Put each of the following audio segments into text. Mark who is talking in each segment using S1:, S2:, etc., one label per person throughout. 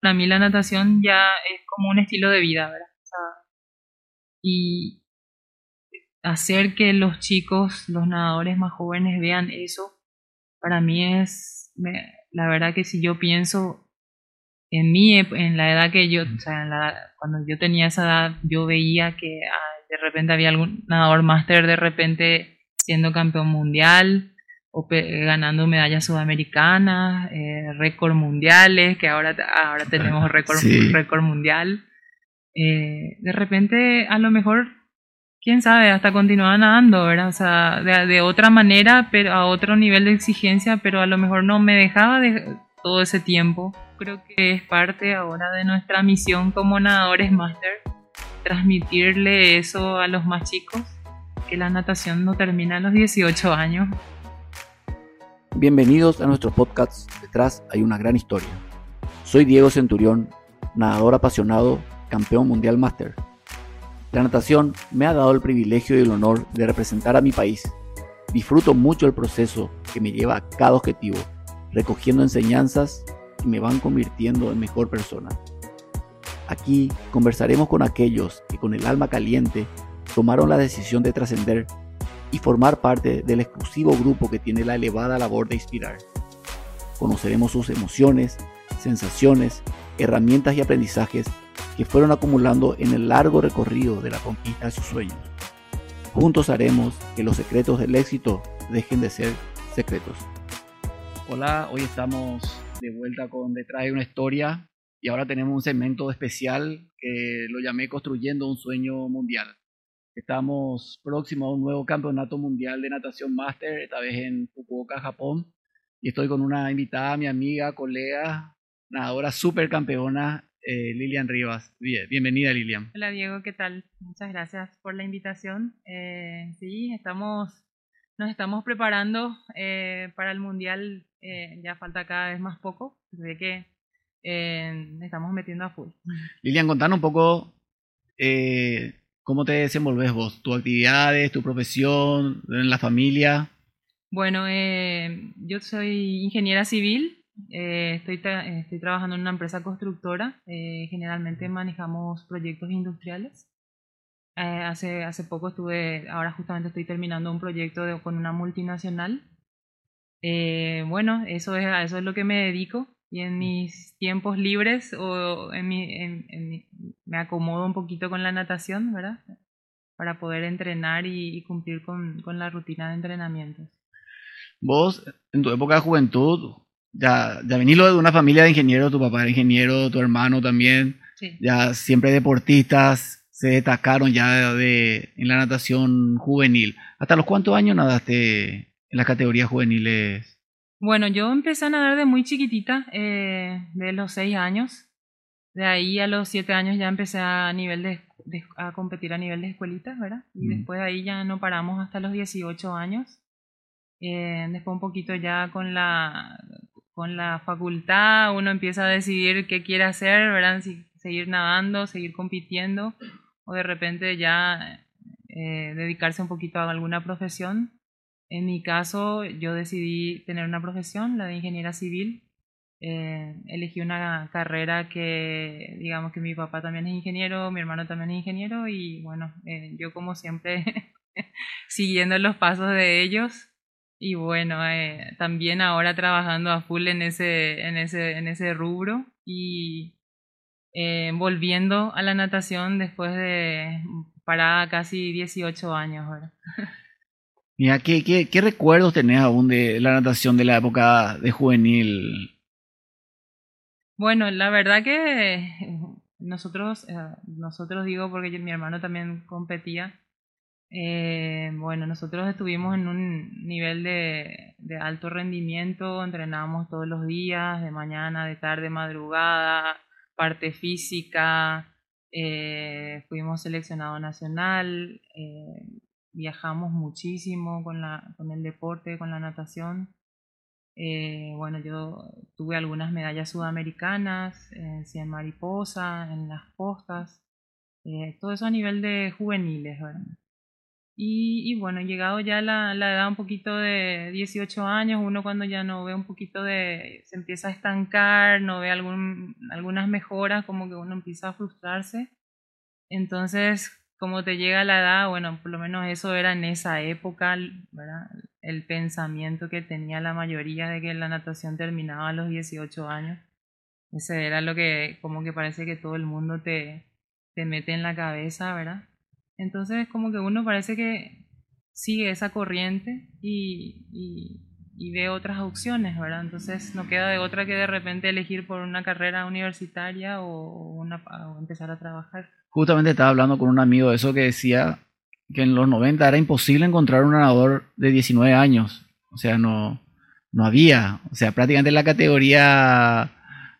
S1: para mí la natación ya es como un estilo de vida, ¿verdad? y hacer que los chicos, los nadadores más jóvenes vean eso, para mí es, la verdad que si yo pienso en mí, en la edad que yo, o sea, cuando yo tenía esa edad, yo veía que ah, de repente había algún nadador máster de repente siendo campeón mundial o ganando medallas sudamericanas, eh, récord mundiales, que ahora, ahora tenemos récord, récord mundial. Eh, de repente, a lo mejor, quién sabe, hasta continuaba nadando, ¿verdad? O sea, de, de, otra manera, pero a otro nivel de exigencia, pero a lo mejor no me dejaba de, todo ese tiempo. Creo que es parte ahora de nuestra misión como nadadores máster, transmitirle eso a los más chicos, que la natación no termina a los 18 años.
S2: Bienvenidos a nuestro podcast Detrás hay una gran historia. Soy Diego Centurión, nadador apasionado, campeón mundial máster. La natación me ha dado el privilegio y el honor de representar a mi país. Disfruto mucho el proceso que me lleva a cada objetivo recogiendo enseñanzas que me van convirtiendo en mejor persona. Aquí conversaremos con aquellos que con el alma caliente tomaron la decisión de trascender y formar parte del exclusivo grupo que tiene la elevada labor de inspirar. Conoceremos sus emociones, sensaciones, herramientas y aprendizajes que fueron acumulando en el largo recorrido de la conquista de sus sueños. Juntos haremos que los secretos del éxito dejen de ser secretos. Hola, hoy estamos de vuelta con Detrás de una historia y ahora tenemos un segmento especial que lo llamé Construyendo un sueño mundial. Estamos próximos a un nuevo campeonato mundial de natación máster, esta vez en Fukuoka, Japón, y estoy con una invitada, mi amiga, colega, nadadora super campeona, eh, Lilian Rivas. Bien, bienvenida Lilian.
S1: Hola Diego, ¿qué tal? Muchas gracias por la invitación. Eh, sí, estamos, nos estamos preparando eh, para el mundial eh, ya falta cada vez más poco, de que estamos metiendo a full.
S2: Lilian, contanos un poco eh, cómo te desenvolves vos, tus actividades, tu profesión, en la familia.
S1: Bueno, yo soy ingeniera civil, estoy, estoy trabajando en una empresa constructora, generalmente manejamos proyectos industriales. hace, hace poco estuve, ahora justamente estoy terminando un proyecto con una multinacional eh, bueno, eso es, a eso es lo que me dedico y en mis tiempos libres o en mi, en, me acomodo un poquito con la natación, ¿verdad? Para poder entrenar y, cumplir con, con, la rutina de entrenamientos.
S2: Vos, en tu época de juventud, ya, ya venís de una familia de ingenieros, tu papá era ingeniero, tu hermano también, ya siempre deportistas, se destacaron ya de, en la natación juvenil. ¿Hasta los cuántos años nadaste en las categorías juveniles?
S1: Bueno, yo empecé a nadar de muy chiquitita, eh, de los seis años. De ahí a los siete años ya empecé a, nivel de, a competir a nivel de escuelitas, ¿verdad? Y después de ahí ya no paramos hasta los 18 años. Eh, después un poquito ya con la, con la facultad uno empieza a decidir qué quiere hacer, ¿verdad? Si seguir nadando, seguir compitiendo o de repente ya eh, dedicarse un poquito a alguna profesión. En mi caso, yo decidí tener una profesión, la de ingeniera civil. Eh, elegí una carrera que, digamos que mi papá también es ingeniero, mi hermano también es ingeniero y bueno, eh, yo como siempre siguiendo los pasos de ellos y bueno, eh, también ahora trabajando a full en ese, en ese, en ese rubro y volviendo a la natación después de parada casi 18 años. ahora.
S2: Mira, ¿qué, qué, qué recuerdos tenés aún de la natación de la época de juvenil?
S1: Bueno, la verdad que nosotros, eh, nosotros digo porque mi hermano también competía, eh, bueno, nosotros estuvimos en un nivel de, de, alto rendimiento, entrenábamos todos los días, de mañana, de tarde, madrugada, parte física, eh, fuimos seleccionado nacional, viajamos muchísimo con, la, con el deporte, con la natación. Eh, bueno, yo tuve algunas medallas sudamericanas, en 100 mariposa, en las costas, eh, todo eso a nivel de juveniles. Y, bueno, llegado ya la, la, edad un poquito de 18 años, uno cuando ya no ve un poquito de, se empieza a estancar, no ve algún, algunas mejoras, como que uno empieza a frustrarse. Entonces, como te llega la edad, bueno, por lo menos eso era en esa época, ¿verdad? El pensamiento que tenía la mayoría de que la natación terminaba a los 18 años. Ese era lo que, como que parece que todo el mundo te, te mete en la cabeza, ¿verdad? Entonces como que uno parece que sigue esa corriente y, y, ve otras opciones, ¿verdad? Entonces no queda de otra que de repente elegir por una carrera universitaria o, una, empezar a trabajar.
S2: Justamente estaba hablando con un amigo de eso que decía que en los 90 era imposible encontrar un nadador de 19 años. O sea, no, no había. O sea, prácticamente la categoría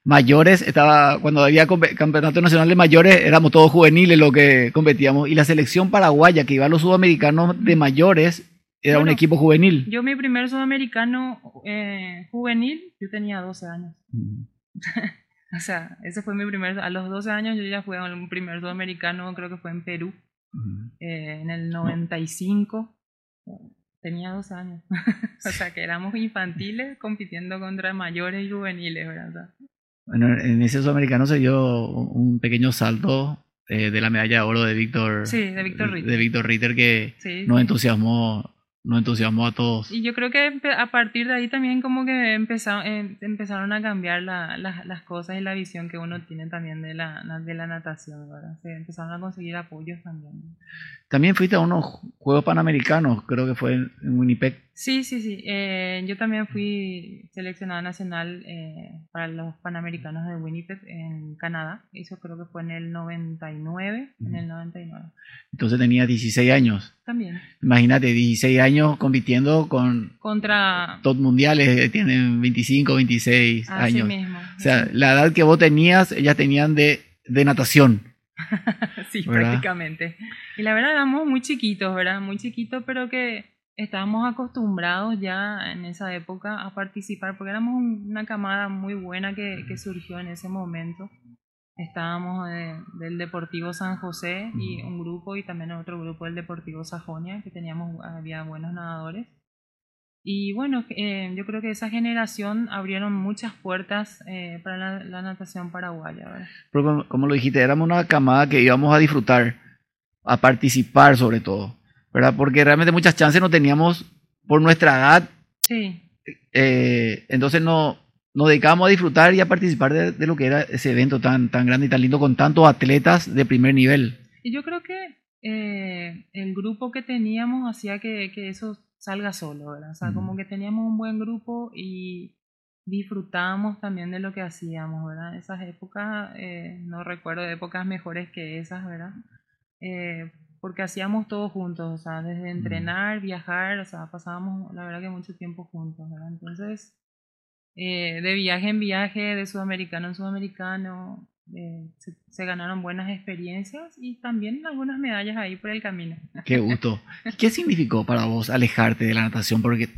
S2: mayores, estaba cuando había campeonato nacional de mayores, éramos todos juveniles lo que competíamos. Y la selección paraguaya que iba a los sudamericanos de mayores era un equipo juvenil.
S1: Yo mi primer sudamericano eh, juvenil, yo tenía 12 años. o sea, ese fue mi primer, a los 12 años yo ya fui a un primer sudamericano, creo que fue en Perú, eh, en el 95. Tenía 12 años. o sea, que éramos infantiles compitiendo contra mayores y juveniles, ¿verdad?
S2: Bueno, en ese sudamericano se dio un pequeño salto eh, de la medalla de oro de Víctor.
S1: Sí, de Víctor Ritter.
S2: De Víctor Ritter que nos entusiasmó nos entusiasmó a todos.
S1: Y yo creo que a partir de ahí también como que empezaron, eh, empezaron a cambiar la, las cosas y la visión que uno tiene también de la, de la natación, ¿verdad? Se empezaron a conseguir apoyos también.
S2: También fuiste a unos Juegos Panamericanos, creo que fue en Winnipeg.
S1: Sí, sí, sí. Eh, yo también fui seleccionada nacional eh, para los Panamericanos de Winnipeg en Canadá. Eso creo que fue en el 99. En el 99.
S2: Entonces tenía 16 años.
S1: También.
S2: Imagínate, 16 años compitiendo con...
S1: Contra...
S2: Top mundiales, eh, tienen 25, 26
S1: Así
S2: años.
S1: Mismo.
S2: O sea, la edad que vos tenías, ellas tenían de, de natación.
S1: sí, prácticamente. Y la verdad éramos muy chiquitos, ¿verdad? Muy chiquitos, pero que estábamos acostumbrados ya en esa época a participar, porque éramos una camada muy buena que, que surgió en ese momento. Estábamos del Deportivo San José y un grupo, y también otro grupo del Deportivo Sajonia, que teníamos, había buenos nadadores. Y bueno, eh, yo creo que esa generación abrieron muchas puertas eh, para la, natación paraguaya.
S2: Pero como, lo dijiste, éramos una camada que íbamos a disfrutar, a participar sobre todo, ¿verdad? Porque realmente muchas chances no teníamos por nuestra edad.
S1: Sí.
S2: Eh, entonces no, nos dedicábamos a disfrutar y a participar de, lo que era ese evento tan, tan grande y tan lindo con tantos atletas de primer nivel.
S1: Y yo creo que el grupo que teníamos hacía que, que eso salga solo, ¿verdad? O sea, como que teníamos un buen grupo y disfrutábamos también de lo que hacíamos, ¿verdad? Esas épocas, eh, no recuerdo épocas mejores que esas, ¿verdad? Eh, porque hacíamos todo juntos, o sea, desde entrenar, viajar, o sea, pasábamos la verdad que mucho tiempo juntos, ¿verdad? Entonces, eh, de viaje en viaje, de sudamericano en sudamericano, eh, se, ganaron buenas experiencias y también algunas medallas ahí por el camino.
S2: Qué gusto. ¿Qué significó para vos alejarte de la natación? Porque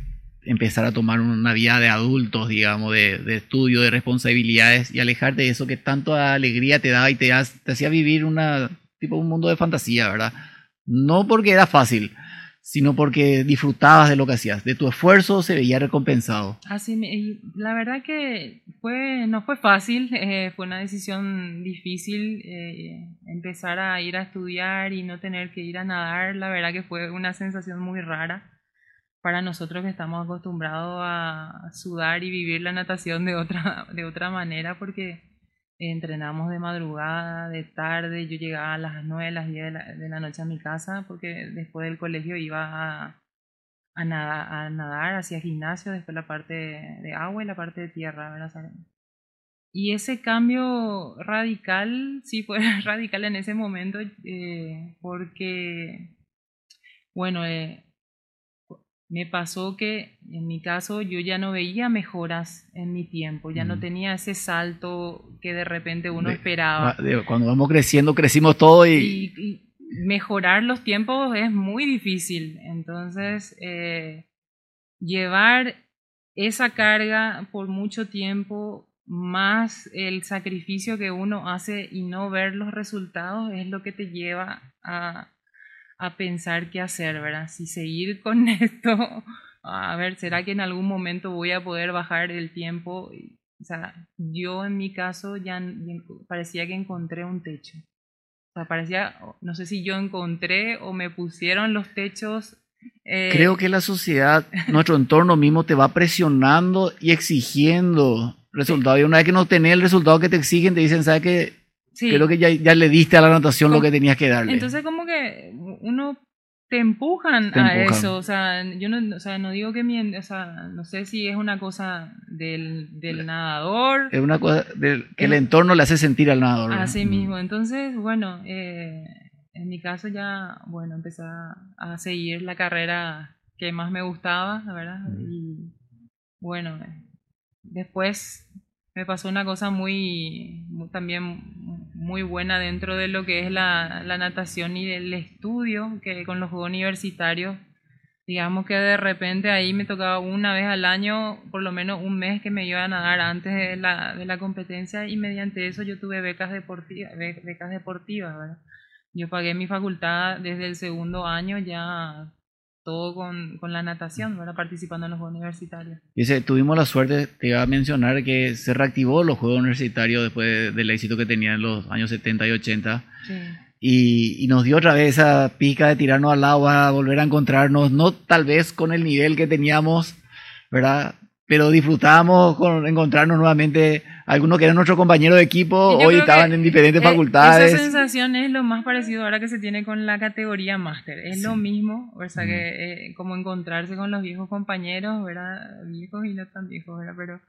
S2: empezar a tomar una vida de adultos, digamos, de, estudio, de responsabilidades y alejarte de eso que tanto alegría te daba y te, te hacía vivir una, tipo un mundo de fantasía, ¿verdad? No porque era fácil, sino porque disfrutabas de lo que hacías, de tu esfuerzo se veía recompensado.
S1: Así, la verdad que fue, no fue fácil, eh, fue una decisión difícil eh, empezar a ir a estudiar y no tener que ir a nadar, la verdad que fue una sensación muy rara para nosotros que estamos acostumbrados a sudar y vivir la natación de otra, de otra manera, porque entrenamos de madrugada, de tarde, yo llegaba a las 9, las 10 de la, noche a mi casa porque después del colegio iba a, a, nadar, hacía gimnasio, después la parte de agua y la parte de tierra. ¿verdad? Y ese cambio radical, sí fue radical en ese momento eh, porque, bueno, eh, me pasó que en mi caso yo ya no veía mejoras en mi tiempo, ya no tenía ese salto que de repente uno esperaba.
S2: cuando vamos creciendo, crecimos todo y...
S1: mejorar los tiempos es muy difícil. Entonces, eh, llevar esa carga por mucho tiempo, más el sacrificio que uno hace y no ver los resultados, es lo que te lleva a, a pensar qué hacer, ¿verdad? Si seguir con esto, a ver, ¿será que en algún momento voy a poder bajar el tiempo? O sea, yo en mi caso ya parecía que encontré un techo. O sea, parecía, no sé si yo encontré o me pusieron los techos.
S2: Eh, Creo que la sociedad, nuestro entorno mismo te va presionando y exigiendo resultados. Y una vez que no tenés el resultado que te exigen, te dicen, ¿sabes qué? Creo que ya, ya, le diste a la natación lo que tenías que darle.
S1: Entonces como que uno te empujan, a eso. O sea, yo no, o sea, no digo que mi, o sea, no sé si es una cosa del, del nadador.
S2: Es una cosa del, que el entorno le hace sentir al nadador.
S1: Así mismo. Entonces, bueno, eh, en mi caso ya, bueno, empecé a, seguir la carrera que más me gustaba, ¿verdad? Y bueno, después me pasó una cosa muy, también muy buena dentro de lo que es la, la, natación y el estudio, que con los Juegos Universitarios, digamos que de repente ahí me tocaba una vez al año, por lo menos un mes que me iba a nadar antes de la, de la competencia y mediante eso yo tuve becas deportivas, becas deportivas. Yo pagué mi facultad desde el segundo año ya todo con, con, la natación, ¿verdad? participando en los Juegos Universitarios.
S2: Dice, tuvimos la suerte, te iba a mencionar, que se reactivó los Juegos Universitarios después del éxito que tenían en los años 70 y 80. Sí. Y, y, nos dio otra vez esa pica de tirarnos al agua, volver a encontrarnos, no tal vez con el nivel que teníamos, ¿verdad? Pero disfrutábamos con encontrarnos nuevamente. Algunos que eran nuestros compañeros de equipo, hoy estaban en diferentes eh, facultades.
S1: Esa sensación es lo más parecido ahora que se tiene con la categoría máster. Es lo mismo, o sea, que eh, como encontrarse con los viejos compañeros, ¿verdad? Viejos y no tan viejos, ¿verdad? Pero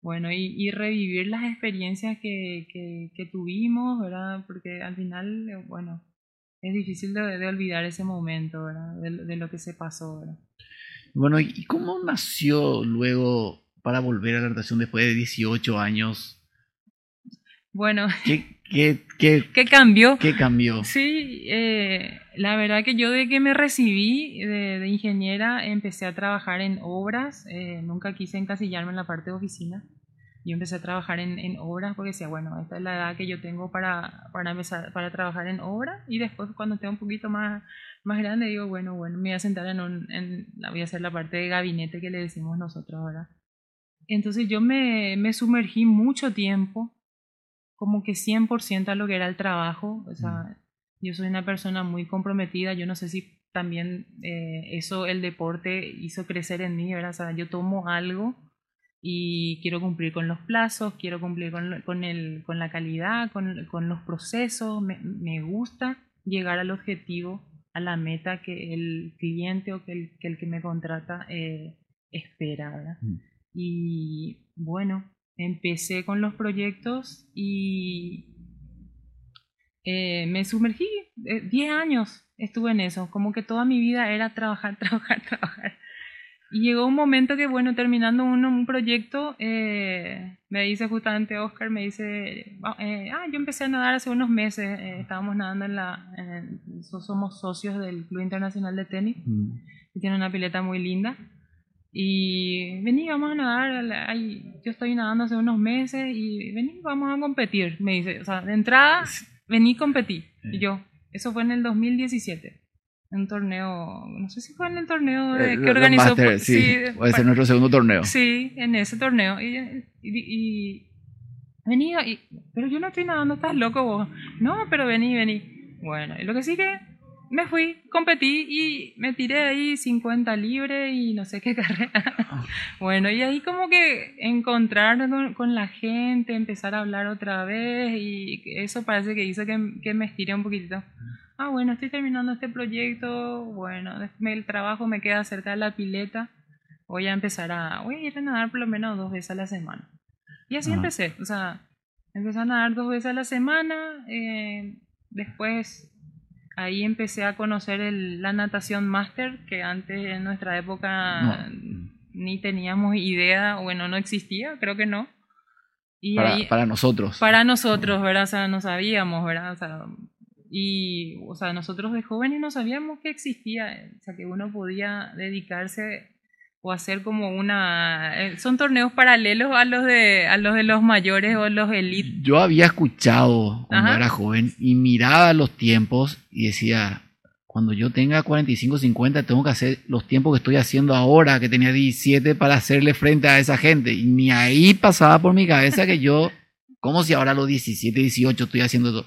S1: bueno, y, y revivir las experiencias que, que, que, tuvimos, ¿verdad? Porque al final, eh, bueno, es difícil de, de olvidar ese momento, ¿verdad? De, de lo que se pasó, ¿verdad?
S2: Bueno, ¿y cómo nació luego para volver a la natación después de 18 años?
S1: Bueno,
S2: ¿qué, qué, qué,
S1: ¿qué cambió?
S2: ¿Qué cambió?
S1: Sí, eh, la verdad que yo de que me recibí de, ingeniera empecé a trabajar en obras, eh, nunca quise encasillarme en la parte de oficina. Yo empecé a trabajar en, en, obras porque decía, bueno, esta es la edad que yo tengo para, para empezar para trabajar en obras y después cuando esté un poquito más más grande, digo, bueno, bueno, me voy a sentar en un, en, voy a hacer la parte de gabinete que le decimos nosotros ahora. Entonces yo me, me sumergí mucho tiempo, como que 100% a lo que era el trabajo, o sea, mm. yo soy una persona muy comprometida, yo no sé si también eh, eso, el deporte hizo crecer en mí, ¿verdad? O sea, yo tomo algo y quiero cumplir con los plazos, quiero cumplir con, con, el, con la calidad, con, con los procesos, me, me gusta llegar al objetivo a la meta que el cliente o que el que, el que me contrata eh, espera. Mm. Y bueno, empecé con los proyectos y eh, me sumergí. 10 eh, años estuve en eso, como que toda mi vida era trabajar, trabajar, trabajar. Y llegó un momento que, bueno, terminando uno, un proyecto, eh, me dice justamente Oscar, me dice, ah, eh, ah yo empecé a nadar hace unos meses, eh, estábamos nadando en la, somos socios del Club Internacional de Tenis, mm. que tiene una pileta muy linda. Y vení, vamos a nadar, yo estoy nadando hace unos meses y vení, vamos a competir, me dice, o sea, de entrada, vení, competí. Y yo, eso fue en el 2017 un torneo, no sé si fue en el torneo de, que organizó.
S2: sí, puede ser nuestro segundo torneo.
S1: Sí, en ese torneo. Y, y, venía, y, pero yo no estoy nadando, estás loco vos. No, pero vení, vení. Bueno, y lo que sí que me fui, competí y me tiré ahí 50 libres y no sé qué carrera. bueno, y ahí como que encontrarme con, con, la gente, empezar a hablar otra vez y eso parece que hizo que, que me estiré un poquitito ah, bueno, estoy terminando este proyecto, bueno, el trabajo me queda cerca de la pileta, voy a empezar a, voy a ir a nadar por lo menos dos veces a la semana. Y así empecé, o sea, empecé a nadar dos veces a la semana, eh, después ahí empecé a conocer la natación máster, que antes en nuestra época ni teníamos idea, bueno, no existía, creo que no.
S2: Y para, para nosotros.
S1: Para nosotros, ¿verdad? O sea, no sabíamos, ¿verdad? O sea, y, o sea, nosotros de jóvenes no sabíamos que existía, o sea, que uno podía dedicarse o hacer como una... Eh, son torneos paralelos a los de, a los, de los mayores o los elites.
S2: Yo había escuchado cuando era joven y miraba los tiempos y decía, cuando yo tenga 45, 50, tengo que hacer los tiempos que estoy haciendo ahora, que tenía 17, para hacerle frente a esa gente. Y ni ahí pasaba por mi cabeza que yo, como si ahora a los 17, 18 estoy haciendo,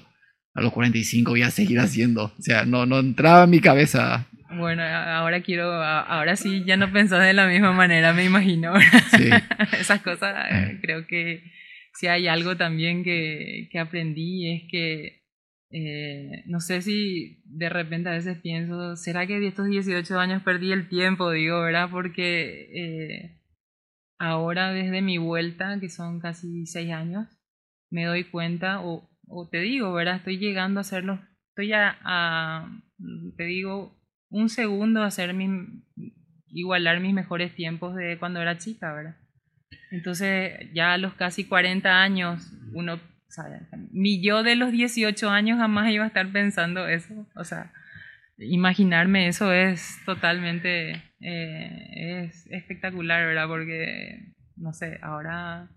S2: a los 45 voy a seguir haciendo. O sea, no, no entraba en mi cabeza.
S1: Bueno, ahora quiero, ahora sí, ya no pensás de la misma manera, me imagino. Sí. Esas cosas, eh. creo que si hay algo también que, que aprendí es que eh, no sé si de repente a veces pienso, ¿será que de estos 18 años perdí el tiempo? Digo, ¿verdad? Porque eh, ahora desde mi vuelta, que son casi 6 años, me doy cuenta, o, o, te digo, ¿verdad? Estoy llegando a hacerlo, estoy a, a te digo, un segundo a hacer mi, igualar mis mejores tiempos de cuando era chica, ¿verdad? Entonces ya a los casi 40 años uno mi yo de los 18 años jamás iba a estar pensando eso. O sea, imaginarme eso es totalmente, eh, es espectacular, ¿verdad? Porque, no sé, ahora,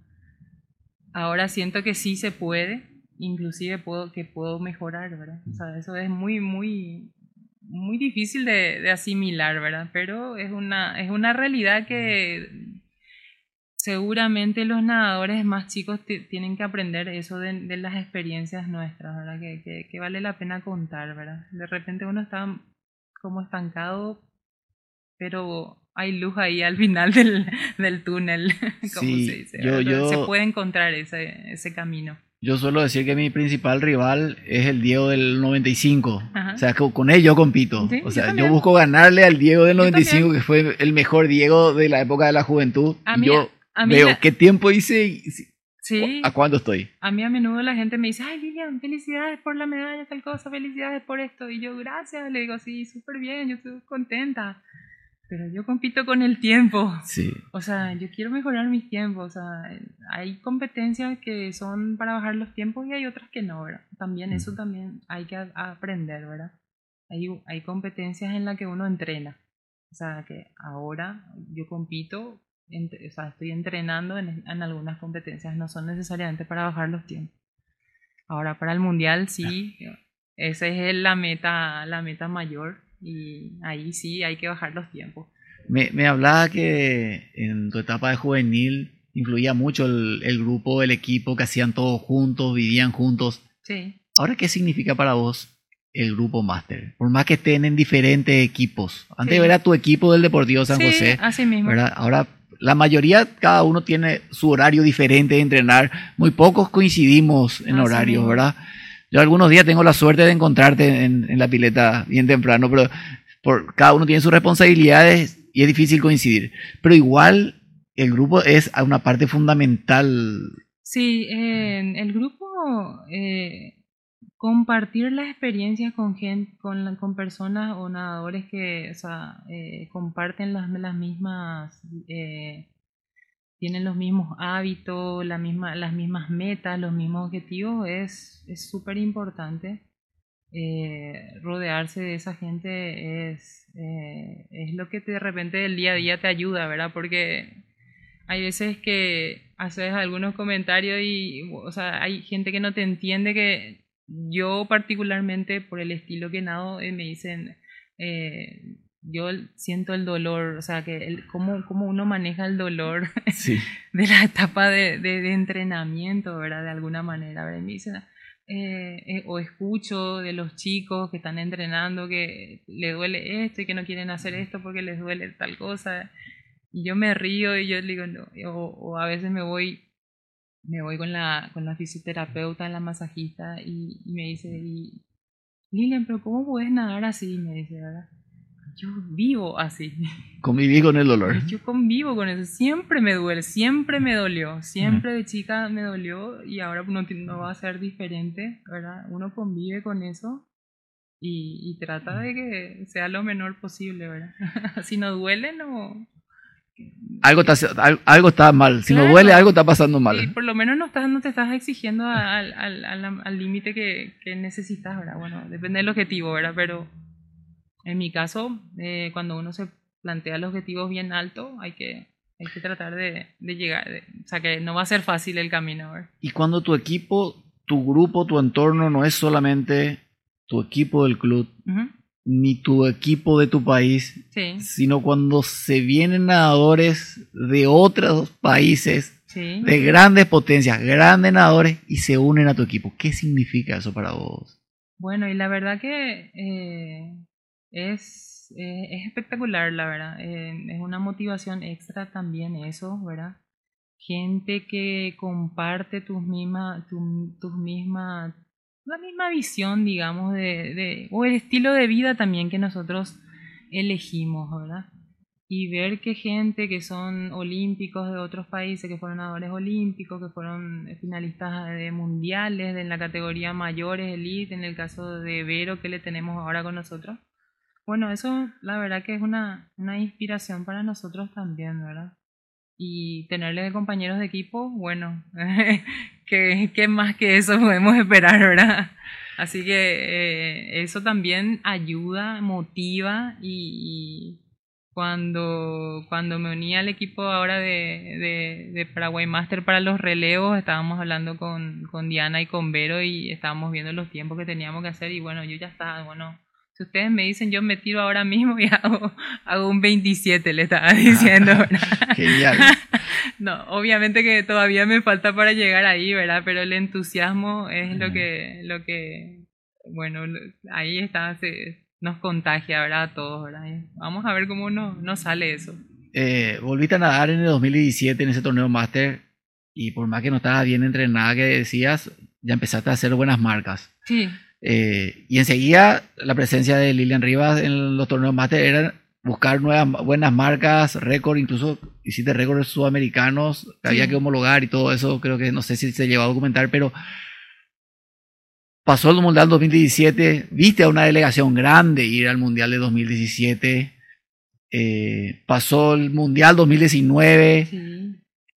S1: ahora siento que sí se puede, inclusive puedo, que puedo mejorar, ¿verdad? O sea, eso es muy, muy, muy difícil de, de asimilar, ¿verdad? Pero es una, es una realidad que seguramente los nadadores más chicos tienen que aprender eso de, las experiencias nuestras, ¿verdad? Que, que, vale la pena contar, ¿verdad? De repente uno está como estancado, pero hay luz ahí al final del, del túnel, como se dice. se puede encontrar ese, ese camino.
S2: Yo suelo decir que mi principal rival es el Diego del 95. O sea, con él yo compito. o sea, yo, busco ganarle al Diego del 95, que fue el mejor Diego de la época de la juventud. yo Veo qué tiempo hice sí. a cuándo estoy.
S1: A mí a menudo la gente me dice, ay Lilian, felicidades por la medalla, tal cosa, felicidades por esto. Y yo, gracias, le digo, sí, súper bien, yo estoy contenta. Pero yo compito con el tiempo. Sí. O sea, yo quiero mejorar mis tiempos. O sea, hay competencias que son para bajar los tiempos y hay otras que no, ¿verdad? También, eso también hay que aprender, ¿verdad? Hay, hay competencias en las que uno entrena. O sea, que ahora yo compito o sea, estoy entrenando en, algunas competencias, no son necesariamente para bajar los tiempos. Ahora para el mundial sí, esa es la meta, la meta mayor y ahí sí hay que bajar los tiempos.
S2: Me, me hablaba que en tu etapa de juvenil influía mucho el, el, grupo, el equipo, que hacían todos juntos, vivían juntos. Sí. Ahora, ¿qué significa para vos el grupo máster? Por más que estén en diferentes equipos. Antes era tu equipo del Deportivo San sí, José. Así mismo. Ahora la mayoría, cada uno tiene su horario diferente de entrenar. Muy pocos coincidimos en horarios, ¿verdad? Yo algunos días tengo la suerte de encontrarte en, la pileta bien temprano, pero por, cada uno tiene sus responsabilidades y es difícil coincidir. Pero igual el grupo es una parte fundamental.
S1: Sí, el grupo eh, compartir las experiencias con gente, con, con personas o nadadores que o sea, eh, comparten las, las mismas, eh, tienen los mismos hábitos, la misma, las mismas metas, los mismos objetivos, es súper importante. Eh, rodearse de esa gente es, es lo que de repente el día a día te ayuda, ¿verdad? Porque hay veces que haces algunos comentarios y, o sea, hay gente que no te entiende que yo particularmente por el estilo que nado eh, me dicen, eh, yo siento el dolor, o sea, que el, cómo, cómo uno maneja el dolor de la etapa de, de, entrenamiento, ¿verdad? De alguna manera, ¿verdad? me dicen, eh, o escucho de los chicos que están entrenando que le duele esto y que no quieren hacer esto porque les duele tal cosa. Y yo me río y yo digo, no, o, o a veces me voy me voy con la, con la fisioterapeuta, la masajista, y, me dice, y, Lilian, pero ¿cómo puedes nadar así? Me dice, ¿verdad? Yo vivo así.
S2: Conviví con el dolor.
S1: Yo convivo con eso. Siempre me duele, siempre me dolió. Siempre de chica me dolió y ahora no, no va a ser diferente, ¿verdad? Uno convive con eso y, y trata de que sea lo menor posible, ¿verdad? si no duele, no,
S2: algo está, algo está mal. Si no duele, algo está pasando mal.
S1: Y por lo menos no, estás, no te estás exigiendo al límite que, que, necesitas, ¿verdad? Bueno, depende del objetivo, ¿verdad? Pero en mi caso, eh, cuando uno se plantea el objetivo bien alto, hay que, hay que tratar de, de llegar. o sea, que no va a ser fácil el camino, ¿verdad?
S2: Y cuando tu equipo, tu grupo, tu entorno no es solamente tu equipo del club, ni tu equipo de tu país,
S1: Sí,
S2: sino cuando se vienen nadadores de otros países,
S1: sí.
S2: de grandes potencias, grandes nadadores, y se unen a tu equipo. ¿Qué significa eso para vos?
S1: Bueno, y la verdad que eh, es, eh, es espectacular, la verdad. Eh, es una motivación extra también eso, ¿verdad? Gente que comparte tus mismas, tu- la misma visión, digamos, de, de, o el estilo de vida también que nosotros elegimos, ¿verdad? Y ver que gente que son olímpicos de otros países, que fueron nadadores olímpicos, que fueron finalistas de mundiales en la categoría mayores, elite, en el caso de Vero que le tenemos ahora con nosotros. Bueno, eso la verdad que es una, una inspiración para nosotros también, ¿verdad? Y tenerle de compañeros de equipo, bueno, ¿qué, qué más que eso podemos esperar, ¿verdad? Así que eh, eso también ayuda, motiva y, cuando, cuando me uní al equipo ahora de, de, de Paraguay Master para los relevos, estábamos hablando con, con Diana y con Vero y estábamos viendo los tiempos que teníamos que hacer y bueno, yo ya estaba, bueno, si ustedes me dicen yo me tiro ahora mismo y hago, hago un 27, le estaba diciendo, ¿verdad?
S2: Genial.
S1: No, obviamente que todavía me falta para llegar ahí, ¿verdad? Pero el entusiasmo es lo que, lo que, bueno, ahí está, se, nos contagia, ¿verdad? A todos, ¿verdad? Vamos a ver cómo nos, nos sale eso.
S2: Eh, volviste a nadar en el 2017 en ese torneo máster y por más que no estabas bien entrenada que decías, ya empezaste a hacer buenas marcas.
S1: Sí,
S2: Eh, y enseguida la presencia de Lilian Rivas en los torneos máster era buscar nuevas buenas marcas, récord, incluso hiciste récords sudamericanos, que había que homologar y todo eso, creo que no sé si se llevó a documentar, pero pasó el Mundial 2017, viste a una delegación grande ir al Mundial de 2017, eh, pasó el Mundial 2019
S1: sí.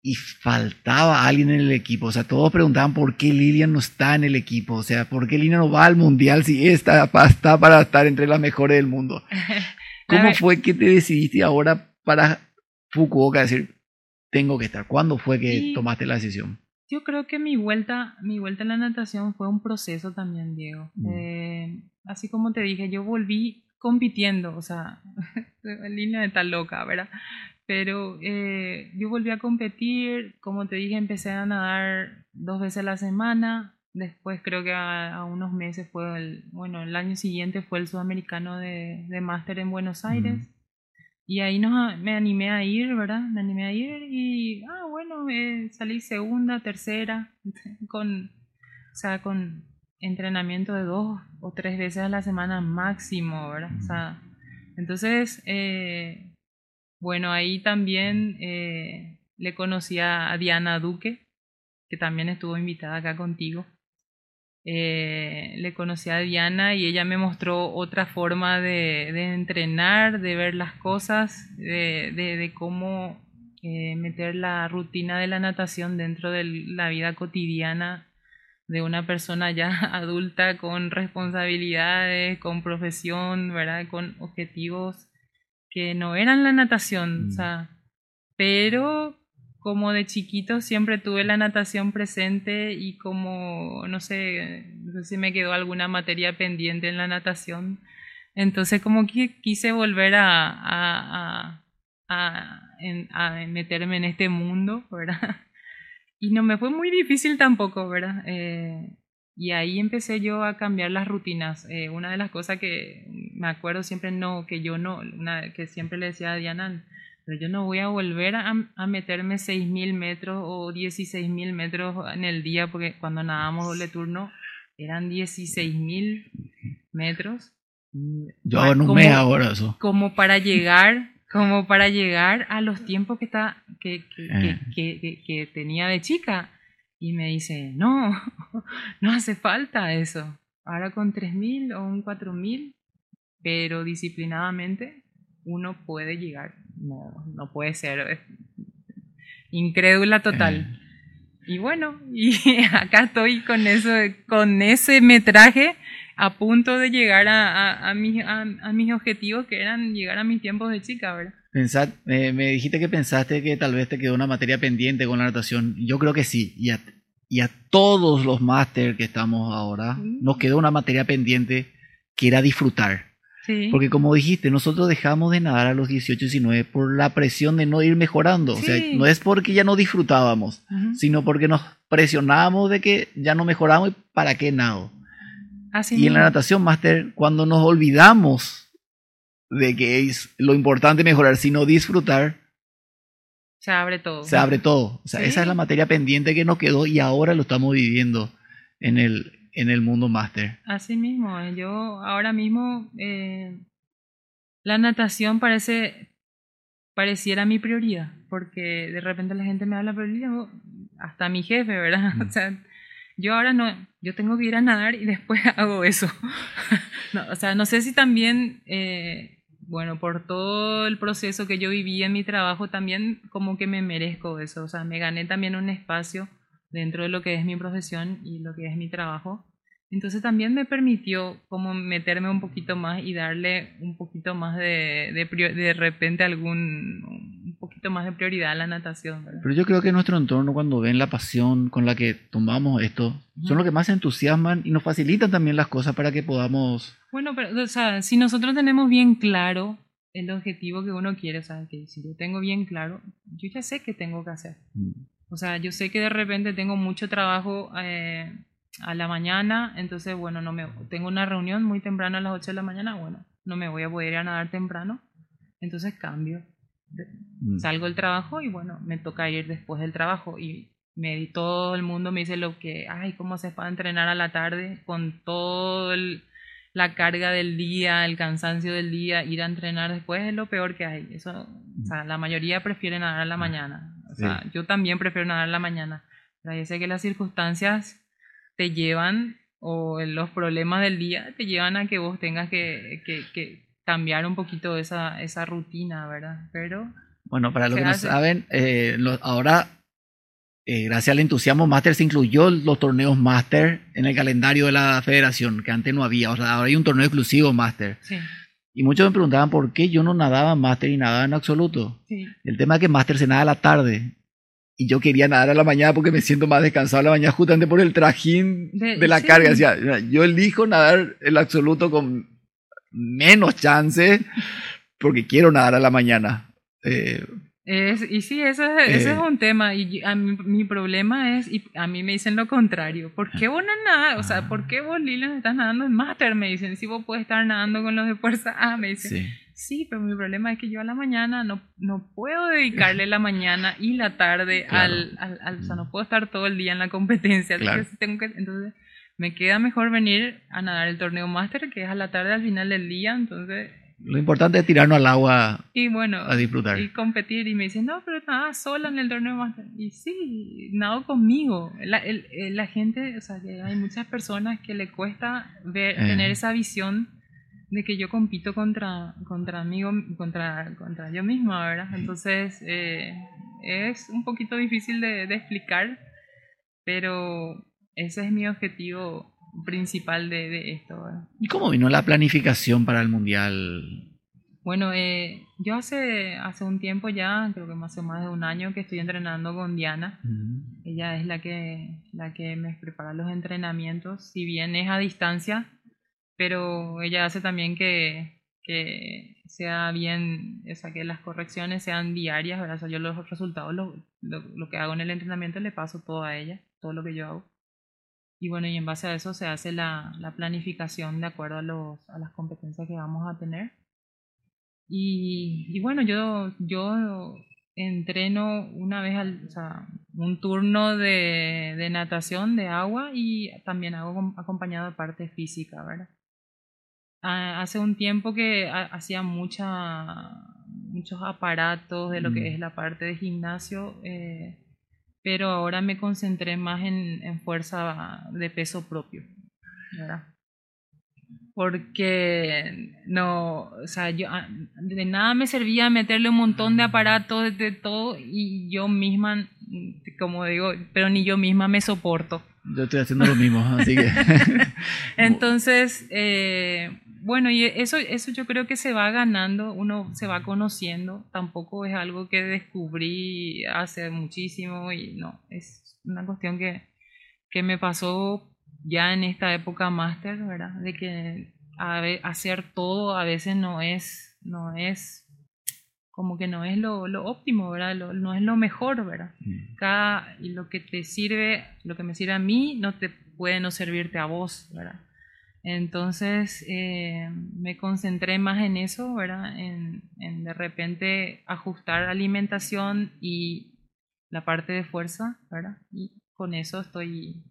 S2: Y faltaba alguien en el equipo. O sea, todos preguntaban por qué Lilian no está en el equipo. O sea, por qué Lilian no va al mundial si está, está para estar entre las mejores del mundo. ¿Cómo fue que te decidiste ahora para Fukuoka decir, tengo que estar? ¿Cuándo fue que tomaste la decisión?
S1: Yo creo que mi vuelta, mi vuelta en la natación fue un proceso también, Diego.
S2: Mm.
S1: Eh, así como te dije, yo volví compitiendo, o sea, de tal loca, ¿verdad? Pero eh, yo volví a competir, como te dije, empecé a nadar dos veces a la semana. Después creo que a, a unos meses fue el, bueno, el año siguiente fue el sudamericano de, de máster en Buenos Aires. Y ahí nos, me animé a ir, ¿verdad? Me animé a ir y, ah, bueno, eh, salí segunda, tercera, con, o sea, con entrenamiento de dos o tres veces a la semana máximo, ¿verdad? O sea, entonces, eh, bueno, ahí también eh, le conocí a, Diana Duque, que también estuvo invitada acá contigo. Eh, le conocí a Diana y ella me mostró otra forma de, de entrenar, de ver las cosas, de cómo eh, meter la rutina de la natación dentro de la vida cotidiana de una persona ya adulta con responsabilidades, con profesión, ¿verdad? Con objetivos que no eran la natación,
S2: Mm.
S1: o sea, pero como de chiquito siempre tuve la natación presente y como, no sé, no sé si me quedó alguna materia pendiente en la natación. Entonces como que quise volver a, a, a, a, en- a meterme en este mundo, ¿verdad? Y no me fue muy difícil tampoco, ¿verdad? Eh, y ahí empecé yo a cambiar las rutinas. Eh, una de las cosas que me acuerdo siempre no, que yo no, una, que siempre le decía a Diana, pero yo no voy a volver a, a meterme 6.000 metros o 16.000 metros en el día, porque cuando nadábamos doble turno eran 16.000 metros.
S2: Yo
S1: Como-
S2: mes ahora eso.
S1: Como para llegar, como para llegar a los tiempos que, está, que, que, que-
S2: Eh.
S1: que- que- que tenía de chica. Y me dice, no, no hace falta eso. Ahora con 3.000 o un 4.000, pero disciplinadamente uno puede llegar. No, no puede ser. es Incrédula total. Y bueno, y acá estoy con eso, con ese metraje a punto de llegar a, a, a mis, a, a mis objetivos que eran llegar a mis tiempos de chica, ¿verdad?
S2: Pensad, eh, me dijiste que pensaste que tal vez te quedó una materia pendiente con la natación. Yo creo que sí. Y a, y a todos los máster que estamos ahora,
S1: Mm.
S2: nos quedó una materia pendiente que era disfrutar.
S1: Sí.
S2: Porque como dijiste, nosotros dejamos de nadar a los 18, 19 por la presión de no ir mejorando. O sea,
S1: Sí.
S2: no es porque ya no disfrutábamos, sino porque nos presionábamos de que ya no mejoramos y para qué nado.
S1: Así
S2: y en la natación máster, cuando nos olvidamos de que es lo importante mejorar, sino disfrutar,
S1: se abre todo.
S2: se abre todo. O sea,
S1: Sí.
S2: esa es la materia pendiente que nos quedó y ahora lo estamos viviendo en el, en el mundo máster.
S1: Así mismo, eh, yo ahora mismo eh, la natación parece pareciera mi prioridad, porque de repente la gente me habla, pero yo, hasta mi jefe, ¿verdad?
S2: Mm.
S1: O sea, yo ahora no, yo tengo que ir a nadar y después hago eso. No, o sea, no sé si también, eh, bueno, por todo el proceso que yo viví en mi trabajo, también como que me merezco eso, o sea, me gané también un espacio dentro de lo que es mi profesión y lo que es mi trabajo. Entonces también me permitió como meterme un poquito más y darle un poquito más de, de, de repente algún, poquito más de prioridad a la natación, ¿verdad?
S2: Pero yo creo que nuestro entorno, cuando ven la pasión con la que tomamos esto, son los que más se entusiasman y nos facilitan también las cosas para que podamos...
S1: Bueno, pero, o sea, si nosotros tenemos bien claro el objetivo que uno quiere, o sea, que si yo tengo bien claro, yo ya sé qué tengo que hacer.
S2: mm,
S1: O sea, yo sé que de repente tengo mucho trabajo eh, a la mañana, entonces, bueno, no me tengo una reunión muy temprano a las 8 de la mañana, bueno, no me voy a poder ir a nadar temprano, entonces cambio.
S2: Mm.
S1: Salgo del trabajo y bueno, me toca ir después del trabajo y me todo el mundo me dice lo que, ay, ¿cómo haces para entrenar a la tarde con todo el- la carga del día, el cansancio del día, ir a entrenar después es lo peor que hay. Eso, o sea, la mayoría prefiere nadar a la mañana. O sea, yo también prefiero nadar a la mañana. Pero yo sé que las circunstancias te llevan o los problemas del día te llevan a que vos tengas que, que- que cambiar un poquito esa, esa rutina, ¿verdad? Pero
S2: Bueno, para los que no
S1: hace.
S2: saben, eh, lo- ahora, eh, gracias al entusiasmo máster, se incluyó los torneos máster en el calendario de la federación, que antes no había. O sea, ahora hay un torneo exclusivo máster.
S1: sí,
S2: Y muchos me preguntaban por qué yo no nadaba máster y nadaba en absoluto.
S1: sí.
S2: El tema es que máster se nada a la tarde. Y yo quería nadar a la mañana porque me siento más descansado a la mañana justamente por el trajín
S1: De-
S2: de, la
S1: sí.
S2: carga. O sea, mira, yo elijo nadar el absoluto con menos chance porque quiero nadar a la mañana. Eh,
S1: Es, y sí, ese, es- ese
S2: Eh.
S1: es un tema. Y a mí- mi problema es, y a mí me dicen lo contrario. ¿Por qué vos no nadas? O sea, ¿por qué vos, Lilian, estás nadando en máster? Me dicen, si vos puedes estar nadando con los de fuerza A, me dicen.
S2: sí.
S1: Sí, pero mi problema es que yo a la mañana no, no puedo dedicarle la mañana y la tarde
S2: Claro.
S1: al, al, al- O sea, no puedo estar todo el día en la competencia. así
S2: Claro.
S1: que tengo que, entonces, me queda mejor venir a nadar el torneo máster, que es a la tarde al final del día. Entonces,
S2: Lo importante es tirarnos al agua
S1: y bueno,
S2: a disfrutar.
S1: y competir. Y me dicen, no, pero nada sola en el torneo máster. Y sí, nado conmigo. La, el- la gente, o sea, que hay muchas personas que le cuesta ver,
S2: Eh.
S1: tener esa visión de que yo compito contra, contra mí, contra, contra yo misma, ¿verdad? Entonces, eh, es un poquito difícil de, de explicar, pero ese es mi objetivo principal de, de esto, ¿verdad?
S2: ¿Y cómo vino la planificación para el mundial?
S1: Bueno, eh, yo hace, hace un tiempo ya, creo que hace más de un año que estoy entrenando con Diana. Ella es la que, la que me prepara los entrenamientos, si bien es a distancia, pero ella hace también que, que sea bien, o sea, que las correcciones sean diarias, ¿verdad? O sea, yo los resultados, lo, lo, lo que hago en el entrenamiento le paso todo a ella, todo lo que yo hago. Y bueno, y en base a eso se hace la, la planificación de acuerdo a, los, a las competencias que vamos a tener. Y, y bueno, yo, yo entreno una vez al, o sea, un turno de, de natación, de agua y también hago com- acompañado de parte física, ¿verdad? Ah, hace un tiempo que ha- hacía mucha, muchos aparatos de lo
S2: Mm.
S1: que es la parte de gimnasio, eh, pero ahora me concentré más en, en fuerza de peso propio, ¿verdad? Porque no, o sea, yo ah, de nada me servía meterle un montón de aparatos de, todo y yo misma, como digo, pero ni yo misma me soporto.
S2: Yo estoy haciendo lo mismo, así que...
S1: Entonces, eh, bueno, y eso, eso yo creo que se va ganando, uno se va conociendo, tampoco es algo que descubrí hace muchísimo y no, es una cuestión que, que me pasó ya en esta época máster, ¿verdad? De que hacer todo a veces no es, no es como que no es lo, lo óptimo, ¿verdad? no es lo mejor, ¿verdad? Mm. Cada, y lo que te sirve, lo que me sirve a mí, no te puede no servirte a vos, ¿verdad? Entonces eh, me concentré más en eso, ¿verdad? En, en, de repente ajustar alimentación y la parte de fuerza, ¿verdad? Y con eso estoy,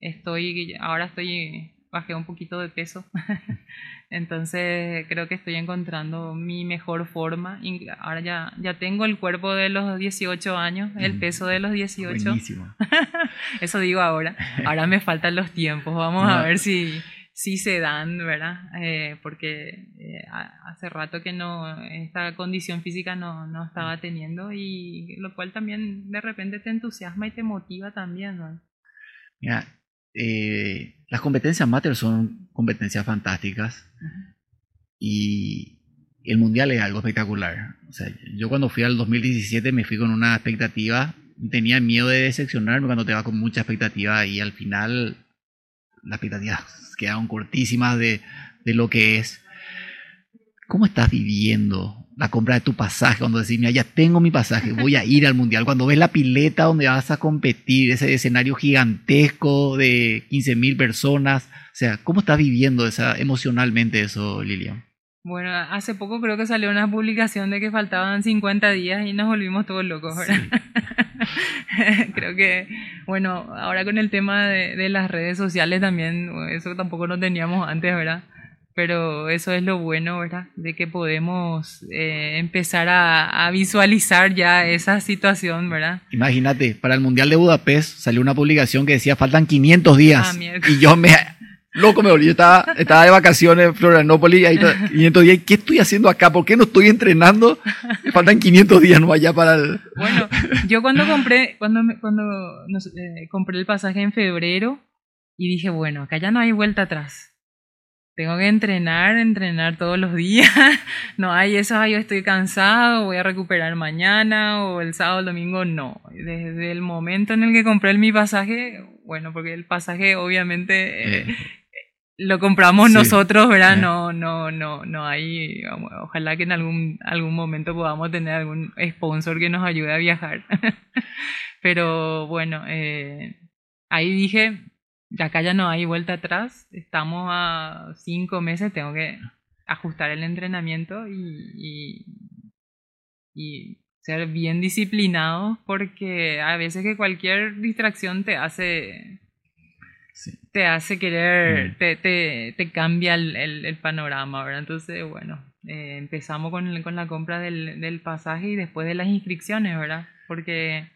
S1: estoy, ahora estoy, bajé un poquito de peso. Entonces creo que estoy encontrando mi mejor forma. Ahora ya, ya tengo el cuerpo de los 18 años, el mm. peso de los 18.
S2: Buenísimo.
S1: Eso digo ahora. Ahora me faltan los tiempos. Vamos a ver si sí se dan, ¿verdad? Eh, porque eh, hace rato que no, esta condición física no, no, estaba teniendo y lo cual también de repente te entusiasma y te motiva también, ¿no?
S2: Mira, eh, las competencias mater son competencias fantásticas y el mundial es algo espectacular. O sea, yo cuando fui al 2017 me fui con una expectativa, tenía miedo de decepcionarme cuando te vas con mucha expectativa y al final las expectativas quedaron cortísimas de, de, lo que es. ¿Cómo estás viviendo la compra de tu pasaje? Cuando decís, mira, ya tengo mi pasaje, voy a ir al mundial. Cuando ves la pileta donde vas a competir, ese escenario gigantesco de 15.000 personas. O sea, ¿cómo estás viviendo esa, emocionalmente eso, Lilian?
S1: Bueno, hace poco creo que salió una publicación de que faltaban 50 días y nos volvimos todos locos, ¿verdad? creo que, bueno, ahora con el tema de, las redes sociales también, eso tampoco lo teníamos antes, ¿verdad? Pero eso es lo bueno, ¿verdad? De que podemos eh, empezar a, visualizar ya esa situación, ¿verdad?
S2: Imagínate, para el Mundial de Budapest salió una publicación que decía faltan 500 días. Ah, y yo me, Loco me volví, yo estaba, estaba de vacaciones en Florianópolis, ahí 500 días. ¿Qué estoy haciendo acá? ¿Por qué no estoy entrenando? Me faltan 500 días no allá para el...
S1: Bueno, yo cuando compré, cuando, cuando eh, compré el pasaje en febrero y dije, bueno, acá ya no hay vuelta atrás. Tengo que entrenar, entrenar todos los días. No hay eso, yo estoy cansado, voy a recuperar mañana o el sábado, el domingo, no. Desde el momento en el que compré mi pasaje, bueno, porque el pasaje obviamente eh, lo compramos nosotros, ¿verdad? No, no, no, no hay, ojalá que en algún, algún momento podamos tener algún sponsor que nos ayude a viajar. Pero bueno, eh, ahí dije, acá ya no hay vuelta atrás, estamos a cinco meses, tengo que ajustar el entrenamiento y, y, ser bien disciplinado porque a veces que cualquier distracción te hace te hace querer, mm. te, te, te, cambia el, el, panorama, ¿verdad? Entonces, bueno, eh, empezamos con, con, la compra del, del, pasaje y después de las inscripciones, ¿verdad? Porque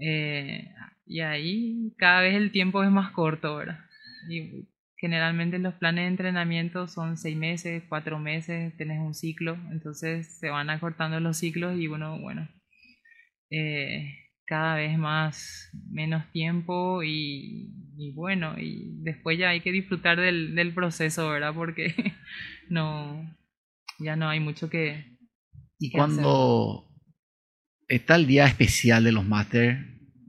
S1: eh, y ahí cada vez el tiempo es más corto, ¿verdad? Y generalmente los planes de entrenamiento son seis meses, cuatro meses, tenés un ciclo, entonces se van acortando los ciclos y uno, bueno, eh, cada vez más menos tiempo y, bueno, y después ya hay que disfrutar del, del proceso, ¿verdad? Porque no, ya no hay mucho que...
S2: Y cuando está el día especial de los máster,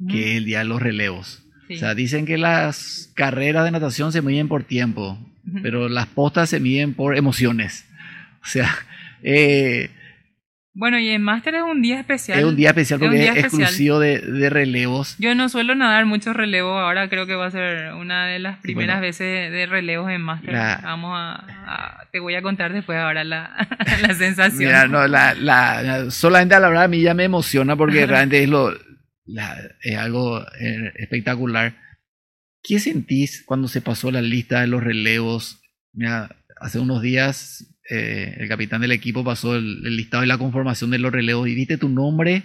S2: que es el día de los relevos. O sea, dicen que las carreras de natación se miden por tiempo, pero las postas se miden por emociones. O sea, eh,
S1: bueno, y el máster es un día especial.
S2: Es un día especial porque es, exclusivo de, relevos.
S1: Yo no suelo nadar muchos relevos, ahora creo que va a ser una de las primeras veces de relevos en máster. Vamos a, Te voy a contar después ahora la, la sensación.
S2: Mira, no, la, la, solamente a la verdad a mí ya me emociona porque realmente es, lo, es algo eh, espectacular. ¿Qué sentís cuando se pasó la lista de los relevos? Mira, hace unos días eh, el capitán del equipo pasó el, listado de la conformación de los relevos y viste tu nombre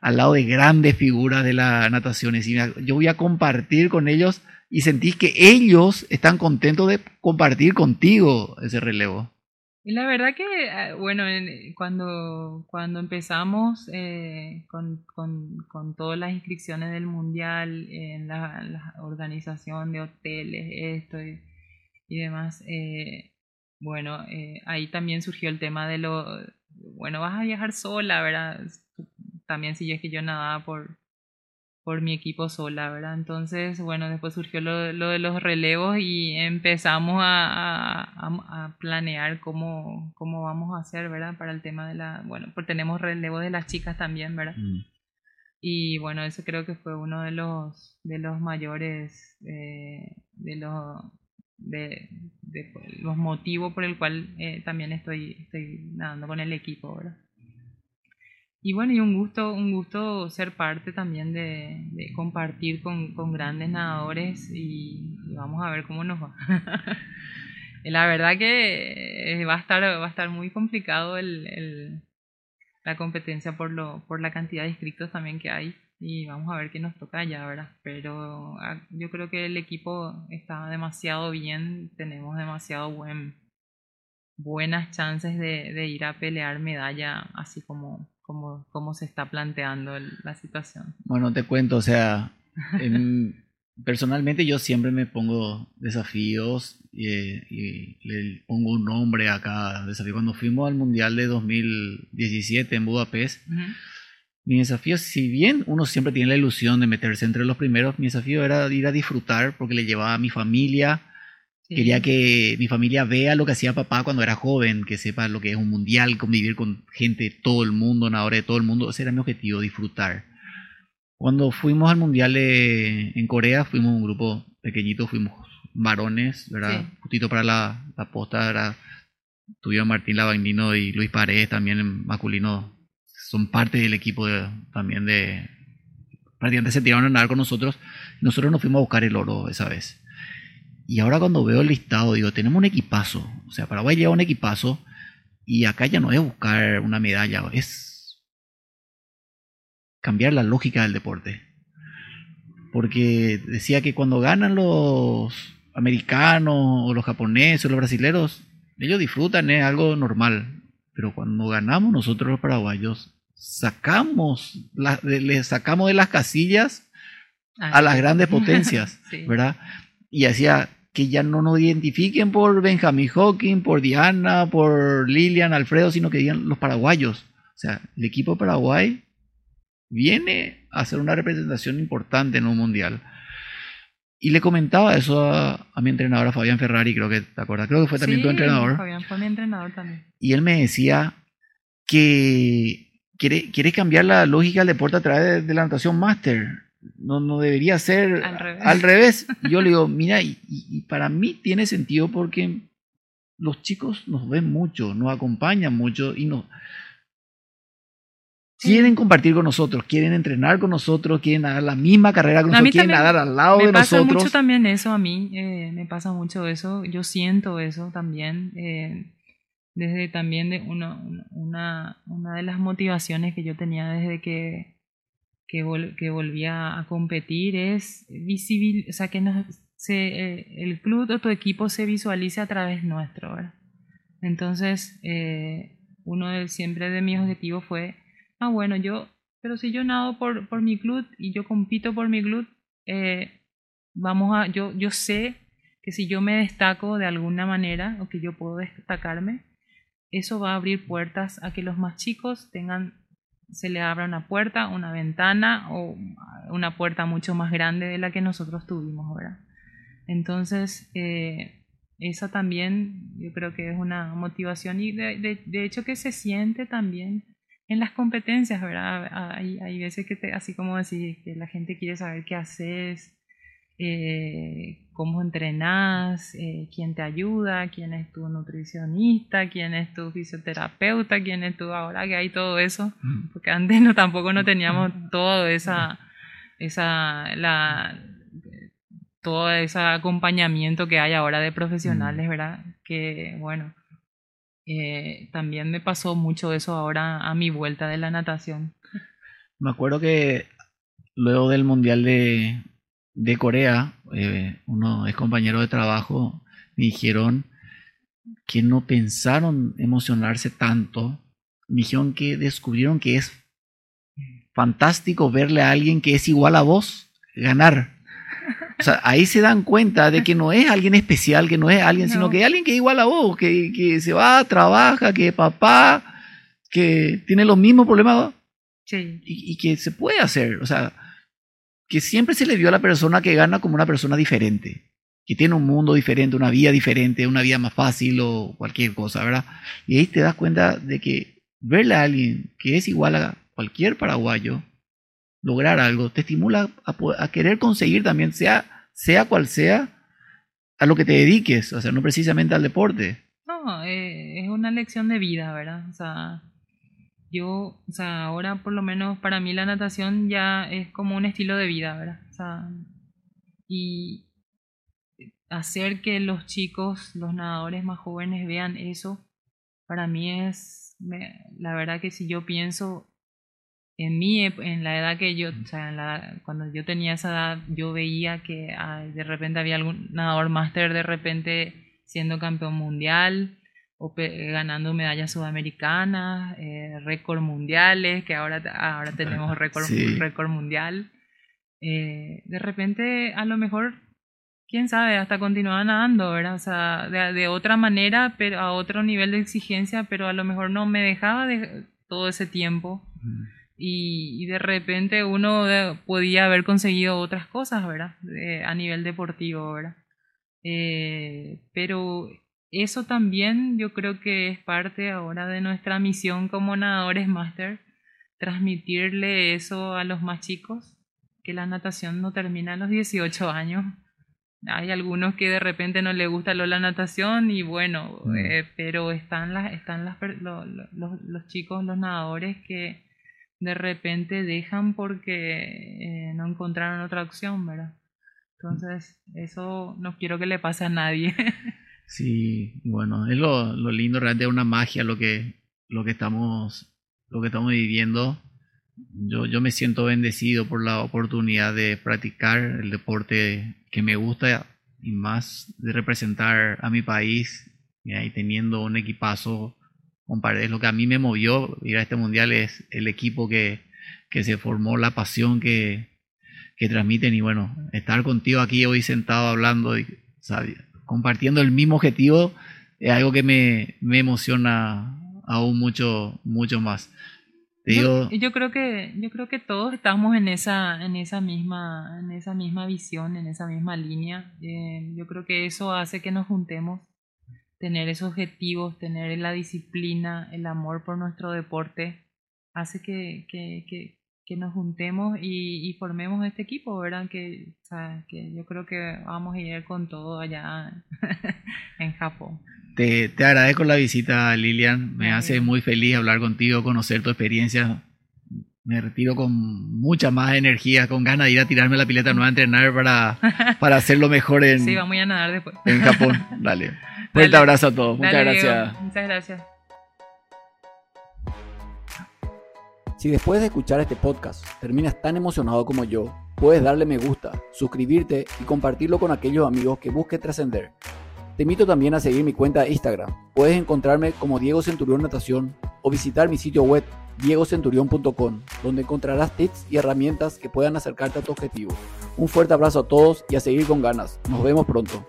S2: al lado de grandes figuras de la natación. Y yo voy a compartir con ellos y sentís que ellos están contentos de compartir contigo ese relevo.
S1: Y la verdad que, ah, bueno, cuando, cuando empezamos eh, con, con, con, todas las inscripciones del Mundial, en la, organización de hoteles, esto y, y demás, eh, bueno, eh, ahí también surgió el tema de lo, bueno, vas a viajar sola, ¿verdad? También si yo es que yo nadaba por, por mi equipo sola, ¿verdad? Entonces, bueno, después surgió lo, lo de los relevos y empezamos a, a, planear cómo, cómo vamos a hacer, ¿verdad? Para el tema de la, bueno, pues tenemos relevos de las chicas también, ¿verdad? Mm. Y bueno, eso creo que fue uno de los, de los mayores, eh, de los, de, de, los motivos por el cual eh, también estoy, estoy nadando con el equipo, ¿verdad? Y bueno, y un gusto, un gusto ser parte también de, compartir con, grandes nadadores y, vamos a ver cómo nos va. la verdad que eh, va a estar, va a estar muy complicado el, la competencia por, lo, por la cantidad de inscritos también que hay y vamos a ver qué nos toca allá, ¿verdad? Pero ah, yo creo que el equipo está demasiado bien, tenemos demasiado buen, buenas chances de, de ir a pelear medalla así como cómo, se está planteando la situación.
S2: Bueno, te cuento, o sea, personalmente yo siempre me pongo desafíos y, le pongo un nombre a cada desafío. Cuando fuimos al Mundial de 2017 en Budapest, mi desafío, si bien uno siempre tiene la ilusión de meterse entre los primeros, mi desafío era ir a disfrutar porque le llevaba a mi familia, Quería que mi familia vea lo que hacía papá cuando era joven, que sepa lo que es un mundial, convivir con gente de todo el mundo, nadadores de todo el mundo. Ese era mi objetivo, disfrutar. Cuando fuimos al mundial en Corea, fuimos un grupo pequeñito, fuimos varones, ¿verdad? Justito para la, la posta, Tuvieron Martín Lavagnino y Luis Paredes también en masculino. Son parte del equipo también de... Prácticamente se tiraron a nadar con nosotros. Nosotros nos fuimos a buscar el oro esa vez. Y ahora cuando veo el listado, digo, tenemos un equipazo. O sea, Paraguay lleva un equipazo y acá ya no es buscar una medalla, es cambiar la lógica del deporte. Porque decía que cuando ganan los americanos o los japoneses o los brasileños, ellos disfrutan, es algo normal. Pero cuando ganamos nosotros los paraguayos, sacamos, le sacamos de las casillas a las grandes potencias, ¿verdad? y hacía que ya no nos identifiquen por Benjamin Hawking, por Diana, por Lilian, Alfredo, sino que digan los paraguayos. O sea, el equipo Paraguay viene a hacer una representación importante en un mundial. Y le comentaba eso a, mi entrenador, a Fabián Ferrari, creo que te acuerdas, creo que fue también tu entrenador.
S1: Fabián fue mi entrenador también.
S2: Y él me decía que quiere, quiere cambiar la lógica del deporte a través de la natación máster no, no debería ser al revés. yo le digo, mira, y, para mí tiene sentido porque los chicos nos ven mucho, nos acompañan mucho y nos quieren compartir con nosotros, quieren entrenar con nosotros, quieren dar la misma carrera que nosotros, quieren nadar al lado de nosotros.
S1: Me pasa mucho también eso a mí, eh, me pasa mucho eso, yo siento eso también. Eh, desde también de una, una, una de las motivaciones que yo tenía desde que que, que volvía a competir es o sea, que se, eh, el club o tu equipo se visualice a través nuestro. Entonces, eh, uno de, siempre de mis objetivos fue, ah, bueno, yo, pero si yo nado por, por mi club y yo compito por mi club, eh, vamos a, yo, yo sé que si yo me destaco de alguna manera o que yo puedo destacarme, eso va a abrir puertas a que los más chicos tengan se le abra una puerta, una ventana o una puerta mucho más grande de la que nosotros tuvimos, ¿verdad? Entonces, eh, esa también yo creo que es una motivación y de, hecho que se siente también en las competencias, ¿verdad? Hay, veces que, así como decís, que la gente quiere saber qué haces, eh, cómo entrenás, eh, quién te ayuda, quién es tu nutricionista, quién es tu fisioterapeuta, quién es tu ahora que hay todo eso, mm. porque antes no tampoco no teníamos todo esa esa la todo ese acompañamiento que hay ahora de profesionales, mm. ¿verdad? Que bueno, eh, también me pasó mucho eso ahora a mi vuelta de la natación.
S2: Me acuerdo que luego del Mundial de, de Corea, eh, uno es compañero de trabajo, me dijeron que no pensaron emocionarse tanto, me dijeron que descubrieron que es fantástico verle a alguien que es igual a vos ganar. O sea, ahí se dan cuenta de que no es alguien especial, que no es alguien, sino que es alguien que es igual a vos, que, que se va, trabaja, que es papá, que tiene los mismos problemas
S1: sí.
S2: y, y, que se puede hacer. O sea, que siempre se le vio a la persona que gana como una persona diferente, que tiene un mundo diferente, una vida diferente, una vida más fácil o cualquier cosa, ¿verdad? Y ahí te das cuenta de que verle a alguien que es igual a cualquier paraguayo, lograr algo, te estimula a, querer conseguir también, sea, sea cual sea, a lo que te dediques, o sea, no precisamente al deporte.
S1: No, eh, es una lección de vida, ¿verdad? O sea, yo, o sea, ahora por lo menos para mí la natación ya es como un estilo de vida, ¿verdad? O sea, y hacer que los chicos, los nadadores más jóvenes vean eso, para mí es, la verdad que si yo pienso en mí, en la edad que yo, o sea, cuando yo tenía esa edad, yo veía que de repente había algún nadador máster de repente siendo campeón mundial ganando medallas sudamericanas, eh, récord mundiales, que ahora, ahora tenemos récord, récord mundial. Eh, de repente, a lo mejor, quién sabe, hasta continuaba nadando, ¿verdad? O sea, de, de, otra manera, pero a otro nivel de exigencia, pero a lo mejor no me dejaba de, todo ese tiempo y, de repente uno podía haber conseguido otras cosas, ¿verdad? a nivel deportivo, ¿verdad? Eh, pero eso también yo creo que es parte ahora de nuestra misión como nadadores máster, transmitirle eso a los más chicos, que la natación no termina a los 18 años. Hay algunos que de repente no les gusta lo la natación y bueno, mm. eh, pero están, las, están las, los chicos, los nadadores que de repente dejan porque eh, no encontraron otra opción, ¿verdad? Entonces, eso no quiero que le pase a nadie.
S2: sí, bueno, es lo, lo lindo, realmente es una magia lo que, lo que estamos, lo que estamos viviendo. Yo, yo me siento bendecido por la oportunidad de practicar el deporte que me gusta y más de representar a mi país y teniendo un equipazo es lo que a mí me movió ir a este mundial es el equipo que, que se formó, la pasión que, que, transmiten y bueno, estar contigo aquí hoy sentado hablando y compartiendo el mismo objetivo es algo que me, me emociona aún mucho, mucho más.
S1: yo, yo, creo que yo creo que todos estamos en esa en esa misma en esa misma visión en esa misma línea eh, yo creo que eso hace que nos juntemos tener esos objetivos, tener la disciplina, el amor por nuestro deporte, hace que, que, que, nos juntemos y, y, formemos este equipo, ¿verdad? Que, que yo creo que vamos a ir con todo allá en Japón.
S2: Te, te, agradezco la visita, Lilian. Me hace muy feliz hablar contigo, conocer tu experiencia. Me retiro con mucha más energía, con ganas de ir a tirarme la pileta nueva a entrenar para, para hacerlo mejor en,
S1: sí, vamos a nadar después.
S2: en Japón. Dale. Fuerte abrazo a todos. Muchas gracias.
S1: Muchas gracias.
S2: Si después de escuchar este podcast terminas tan emocionado como yo, puedes darle me gusta, suscribirte y compartirlo con aquellos amigos que busquen trascender. Te invito también a seguir mi cuenta de Instagram. Puedes encontrarme como Diego Centurión Natación o visitar mi sitio web diegocenturión.com, donde encontrarás tips y herramientas que puedan acercarte a tu objetivo. Un fuerte abrazo a todos y a seguir con ganas. Nos vemos pronto.